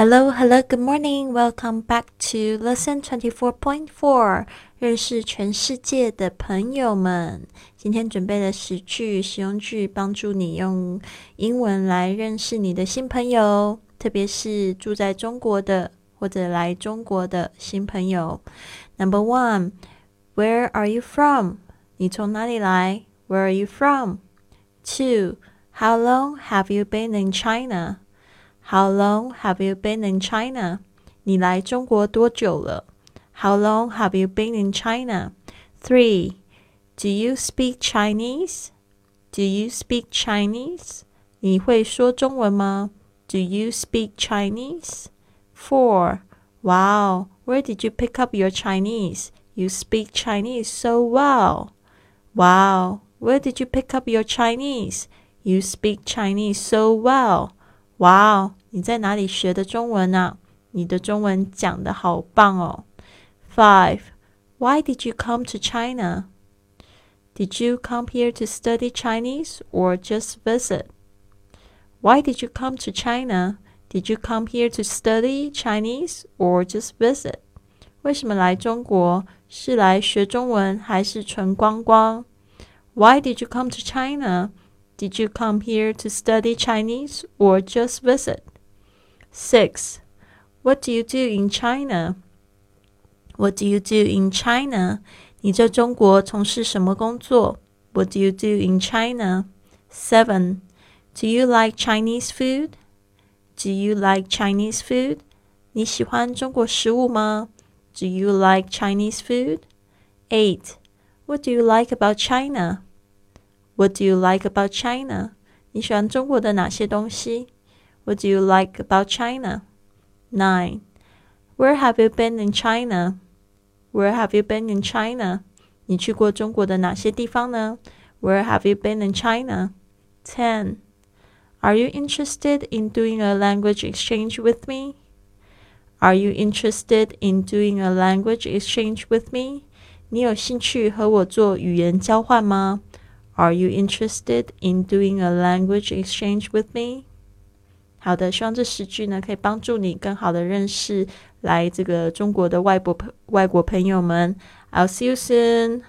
Hello, hello, good morning. Welcome back to lesson twenty four point four. 认识全世界的朋友们。今天准备了十句实用句，帮助你用英文来认识你的新朋友，特别是住在中国的或者来中国的新朋友。Number one, Where are you from? 你从哪里来？Where are you from? Two, How long have you been in China? How long have you been in China? 你来中国多久了？How long have you been in China? Three. Do you speak Chinese? Do you speak Chinese? 你会说中文吗？Do you speak Chinese? Four. Wow, where did you pick up your Chinese? You speak Chinese so well. Wow, where did you pick up your Chinese? You speak Chinese so well. 哇哦，你在哪里学的中文啊？你的中文讲的好棒哦。Five. Why did you come to China? Did you come here to study Chinese or just visit? Why did you come to China? Did you come here to study Chinese or just visit? 为什么来中国？是来学中文还是纯观光？Why did you come to China? Did you come here to study Chinese or just visit? 6. What do you do in China? What do you do in China? 你在中国从事什么工作？What do you do in China? 7. Do you like Chinese food? Do you like Chinese food? 你喜欢中国食物吗？Do you like Chinese food? 8. What do you like about China? What do you like about China? 你喜欢中国的哪些东西？What do you like about China? Nine. Where have you been in China? Where have you been in China? 你去过中国的哪些地方呢？Where have you been in China? Ten. Are you interested in doing a language exchange with me? Are you interested in doing a language exchange with me? 你有兴趣和我做语言交换吗 ？are you interested in doing a language exchange with me？好的，希望这十句呢可以帮助你更好的认识来这个中国的外国外国朋友们。I'll see you soon.